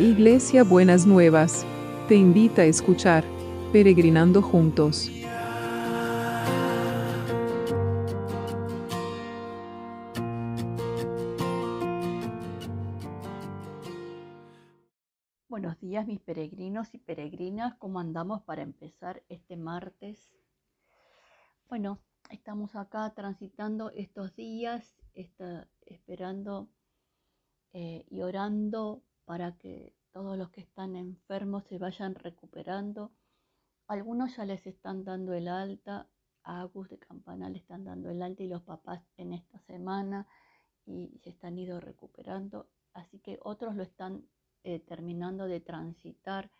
Iglesia Buenas Nuevas, te invita a escuchar Peregrinando Juntos. Buenos días mis peregrinos y peregrinas, ¿cómo andamos para empezar este martes? Bueno, estamos acá transitando estos días, está, esperando eh, y orando para que todos los que están enfermos se vayan recuperando. Algunos ya les están dando el alta, a Agus de Campana le están dando el alta y los papás en esta semana y se están ido recuperando. Así que otros lo están eh, terminando de transitar.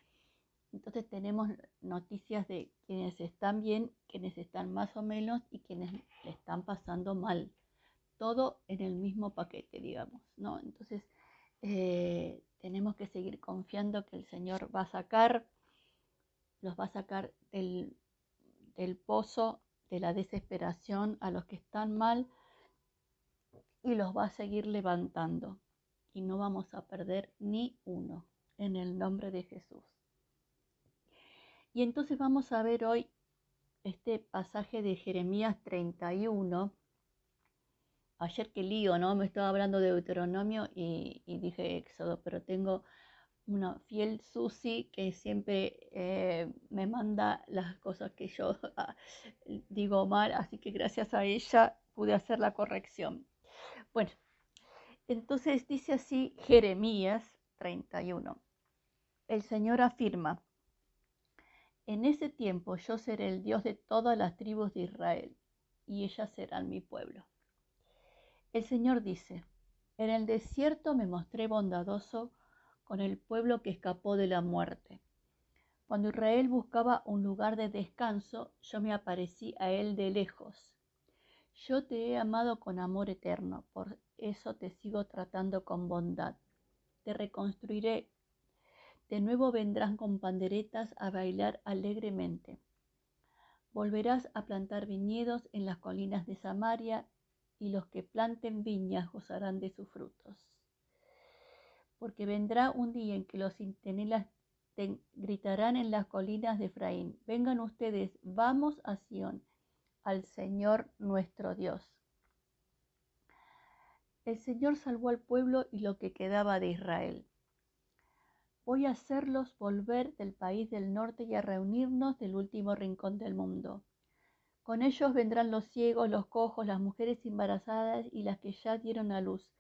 Entonces tenemos noticias de quienes están bien, quienes están más o menos y quienes le están pasando mal. Todo en el mismo paquete, digamos, ¿no? Entonces, eh, tenemos que seguir confiando que el Señor va a sacar, los va a sacar del, del pozo de la desesperación a los que están mal y los va a seguir levantando. Y no vamos a perder ni uno en el nombre de Jesús. Y entonces vamos a ver hoy este pasaje de Jeremías 31 ayer que lío, ¿no? Me estaba hablando de Deuteronomio y, dije Éxodo, pero tengo una fiel Susi que siempre eh, me manda las cosas que yo ah, digo mal, así que gracias a ella pude hacer la corrección. Bueno, entonces dice así Jeremías 31. El Señor afirma, en ese tiempo yo seré el Dios de todas las tribus de Israel y ellas serán mi pueblo. El Señor dice, en el desierto me mostré bondadoso con el pueblo que escapó de la muerte. Cuando Israel buscaba un lugar de descanso, yo me aparecí a él de lejos. Yo te he amado con amor eterno, por eso te sigo tratando con bondad. Te reconstruiré. De nuevo vendrán con panderetas a bailar alegremente. Volverás a plantar viñedos en las colinas de Samaria y los que planten viñas gozarán de sus frutos. Porque vendrá un día en que los centenelas gritarán en las colinas de Efraín, vengan ustedes, vamos a Sión, al Señor nuestro Dios. El Señor salvó al pueblo y lo que quedaba de Israel. Voy a hacerlos volver del país del norte y a reunirnos del último rincón del mundo. Con ellos vendrán los ciegos, los cojos, las mujeres embarazadas y las que ya dieron a luz.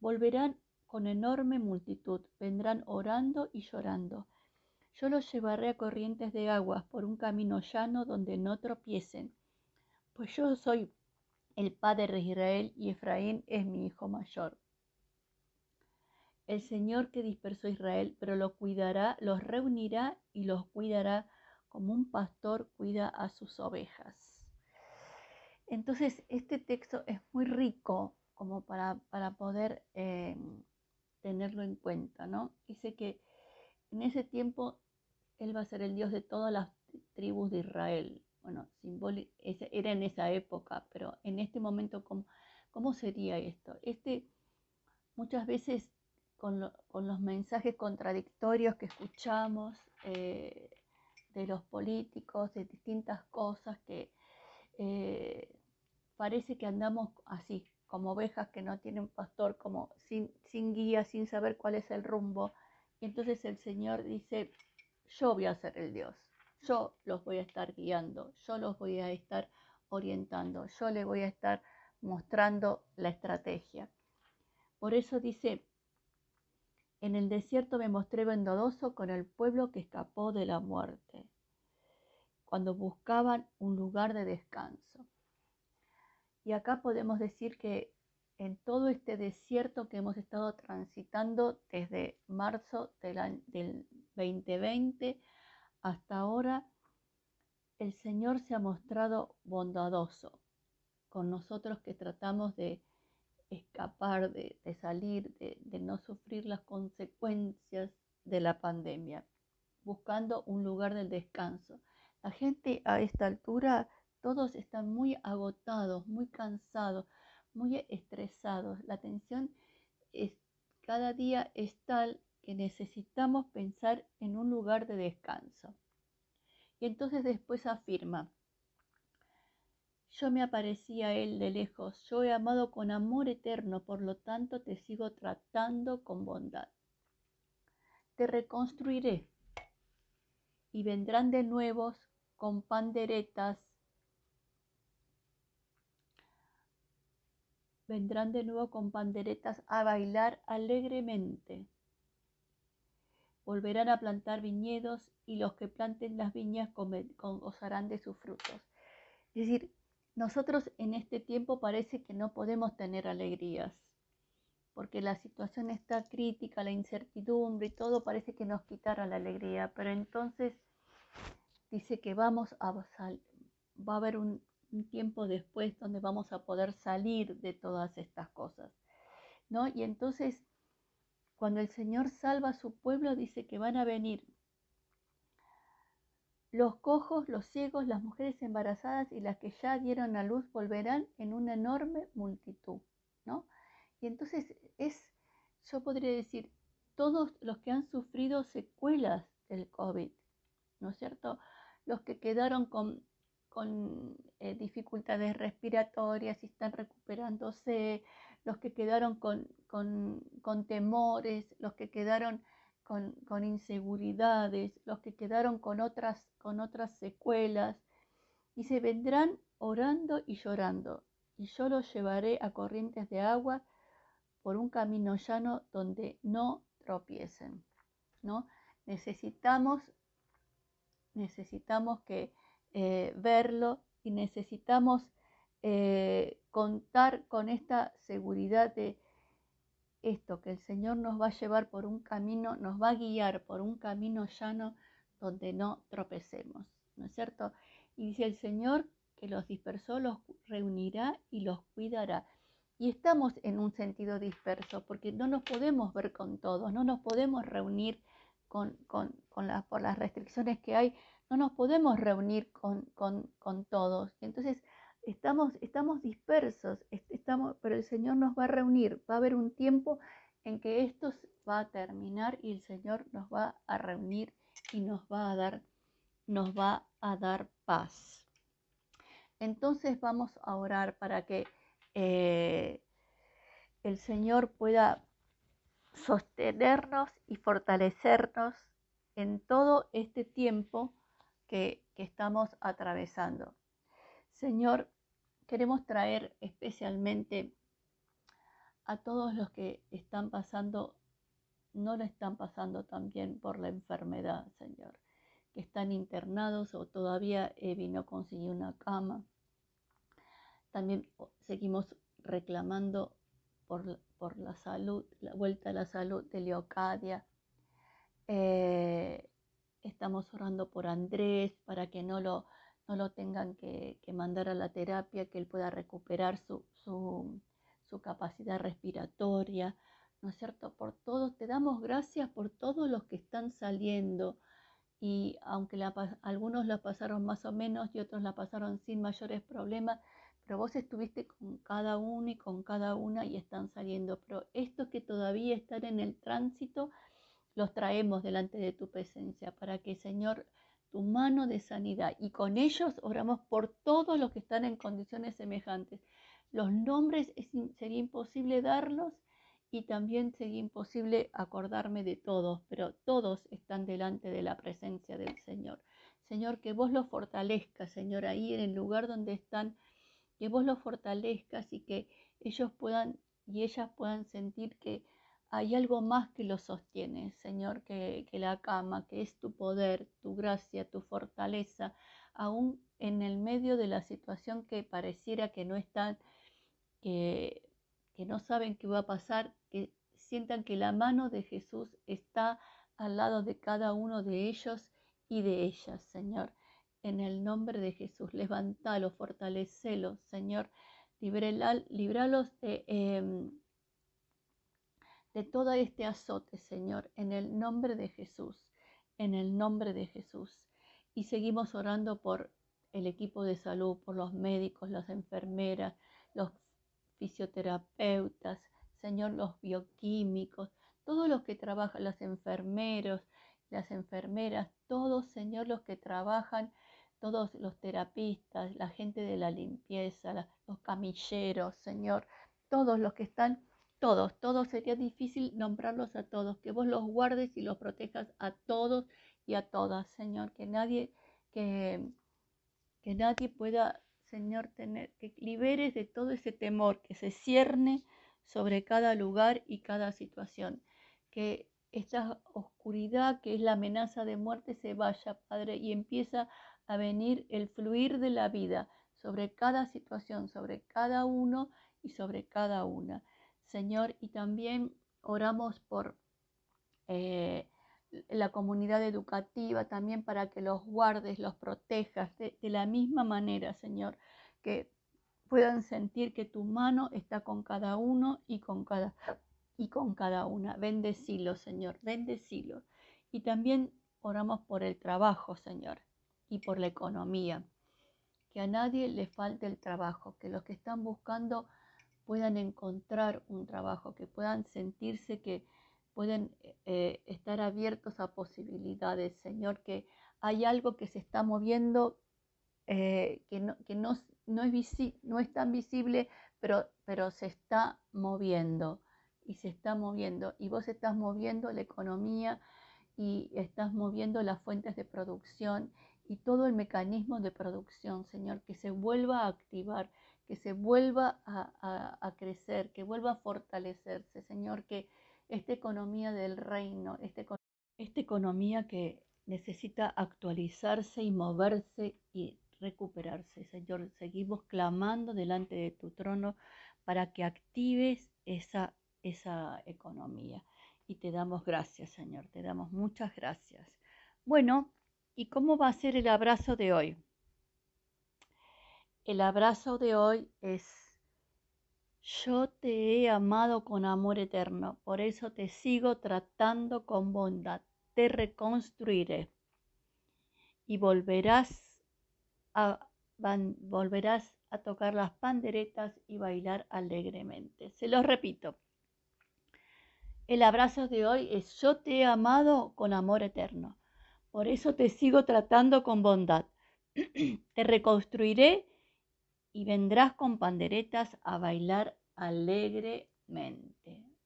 Volverán con enorme multitud, vendrán orando y llorando. Yo los llevaré a corrientes de aguas por un camino llano donde no tropiecen, pues yo soy el padre de Israel y Efraín es mi hijo mayor. El Señor que dispersó a Israel, pero lo cuidará, los reunirá y los cuidará como un pastor cuida a sus ovejas. Entonces, este texto es muy rico como para, poder eh, tenerlo en cuenta, ¿no? Dice que en ese tiempo Él va a ser el Dios de todas las tribus de Israel. Bueno, era en esa época, pero en este momento, ¿cómo, sería esto? Este, muchas veces con, los mensajes contradictorios que escuchamos eh, de los políticos, de distintas cosas que eh, parece que andamos así, como ovejas que no tienen pastor, como sin, guía, sin saber cuál es el rumbo. Y entonces el Señor dice, yo voy a ser el Dios, yo los voy a estar guiando, yo los voy a estar orientando, yo le voy a estar mostrando la estrategia. Por eso dice, en el desierto me mostré vendodoso con el pueblo que escapó de la muerte cuando buscaban un lugar de descanso. Y acá podemos decir que en todo este desierto que hemos estado transitando desde marzo del, del 2020 hasta ahora, el Señor se ha mostrado bondadoso con nosotros que tratamos de escapar, de, salir, de no sufrir las consecuencias de la pandemia, buscando un lugar de descanso. La gente a esta altura, todos están muy agotados, muy cansados, muy estresados. La tensión es, cada día es tal que necesitamos pensar en un lugar de descanso. Y entonces después afirma, yo me aparecí a él de lejos, yo he amado con amor eterno, por lo tanto te sigo tratando con bondad. Te reconstruiré y vendrán de nuevos con panderetas, vendrán de nuevo con panderetas a bailar alegremente. Volverán a plantar viñedos y los que planten las viñas gozarán de sus frutos. Es decir, nosotros en este tiempo parece que no podemos tener alegrías, porque la situación está crítica, la incertidumbre y todo parece que nos quitara la alegría, pero entonces dice que vamos a va a haber un, un tiempo después donde vamos a poder salir de todas estas cosas, ¿no? Y entonces cuando el Señor salva a su pueblo dice que van a venir los cojos, los ciegos, las mujeres embarazadas y las que ya dieron a luz volverán en una enorme multitud, ¿no? Y entonces es, yo podría decir, todos los que han sufrido secuelas del COVID, ¿no es cierto? Los que quedaron con, con eh, dificultades respiratorias y están recuperándose, los que quedaron con, con, temores, los que quedaron con, inseguridades, los que quedaron con otras, con otras secuelas, y se vendrán orando y llorando, y yo los llevaré a corrientes de agua por un camino llano donde no tropiecen. ¿no? Necesitamos, necesitamos que, eh, verlo y necesitamos eh, contar con esta seguridad de esto, que el Señor nos va a llevar por un camino, nos va a guiar por un camino llano donde no tropecemos, ¿no es cierto? Y dice el Señor que los dispersó, los reunirá y los cuidará. Y estamos en un sentido disperso porque no nos podemos ver con todos, no nos podemos reunir con, con, por las restricciones que hay, no nos podemos reunir con, con todos. Entonces, Estamos, estamos dispersos, estamos, pero el Señor nos va a reunir. Va a haber un tiempo en que esto va a terminar y el Señor nos va a reunir y nos va a dar, nos va a dar paz. Entonces vamos a orar para que eh, el Señor pueda sostenernos y fortalecernos en todo este tiempo que, que estamos atravesando. Señor, queremos traer especialmente a todos los que están pasando, no lo están pasando también por la enfermedad, Señor, que están internados o todavía Evi no consiguió una cama. También seguimos reclamando por, por, la salud, la vuelta a la salud de Leocadia. Eh, estamos orando por Andrés para que no lo no lo tengan que, mandar a la terapia, que él pueda recuperar su, capacidad respiratoria, ¿no es cierto? Por todos, te damos gracias por todos los que están saliendo y aunque algunos la pasaron más o menos y otros la pasaron sin mayores problemas, pero vos estuviste con cada uno y con cada una y están saliendo. Pero estos que todavía están en el tránsito, los traemos delante de tu presencia para que, Señor, tu mano de sanidad. Y con ellos oramos por todos los que están en condiciones semejantes. Los nombres sería imposible darlos y también sería imposible acordarme de todos, pero todos están delante de la presencia del Señor. Señor, que vos los fortalezcas, Señor, ahí en el lugar donde están, que vos los fortalezcas y que ellos puedan y ellas puedan sentir que hay algo más que lo sostiene, Señor, que, la cama, que es tu poder, tu gracia, tu fortaleza, aún en el medio de la situación que pareciera que no están, que no saben qué va a pasar, que sientan que la mano de Jesús está al lado de cada uno de ellos y de ellas, Señor. En el nombre de Jesús, levantalos, fortalecelos, Señor. Libralos de, em, de todo este azote, Señor, en el nombre de Jesús, en el nombre de Jesús. Y seguimos orando por el equipo de salud, por los médicos, las enfermeras, los fisioterapeutas, Señor, los bioquímicos, todos los que trabajan, los enfermeros, las enfermeras, todos, Señor, los que trabajan, todos los terapistas, la gente de la limpieza, los camilleros, Señor, todos los que están, todos, todos sería difícil nombrarlos a todos, que vos los guardes y los protejas a todos y a todas, Señor, que nadie, que, que nadie pueda, Señor, tener, que liberes de todo ese temor que se cierne sobre cada lugar y cada situación, que esta oscuridad que es la amenaza de muerte se vaya, Padre, y empieza a venir el fluir de la vida sobre cada situación, sobre cada uno y sobre cada una. Señor, y también oramos por eh, la comunidad educativa, también para que los guardes, los protejas de, de la misma manera, Señor, que puedan sentir que tu mano está con cada uno y con cada y con cada una. Bendecilo, Señor, bendecilo. Y también oramos por el trabajo, Señor, y por la economía. Que a nadie le falte el trabajo, que los que están buscando puedan encontrar un trabajo, que puedan sentirse que pueden eh, estar abiertos a posibilidades, Señor, que hay algo que se está moviendo, eh, que, no, que no, no, es no es tan visible, pero, pero se está moviendo y se está moviendo. Y vos estás moviendo la economía y estás moviendo las fuentes de producción y todo el mecanismo de producción, Señor, que se vuelva a activar, que se vuelva a, crecer, que vuelva a fortalecerse, Señor, que esta economía del reino, este, esta economía que necesita actualizarse y moverse y recuperarse, Señor, seguimos clamando delante de tu trono para que actives esa esa economía. Y te damos gracias, Señor, te damos muchas gracias. Bueno, ¿y cómo va a ser el abrazo de hoy? El abrazo de hoy es, yo te he amado con amor eterno, por eso te sigo tratando con bondad, te reconstruiré y volverás a, volverás a tocar las panderetas y bailar alegremente. Se los repito. El abrazo de hoy es yo te he amado con amor eterno. Por eso te sigo tratando con bondad. te reconstruiré y vendrás con panderetas a bailar alegremente.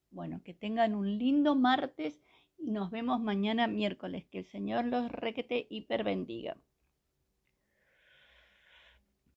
Bueno, que tengan un lindo martes y nos vemos mañana miércoles. Que el Señor los requete hiper bendiga.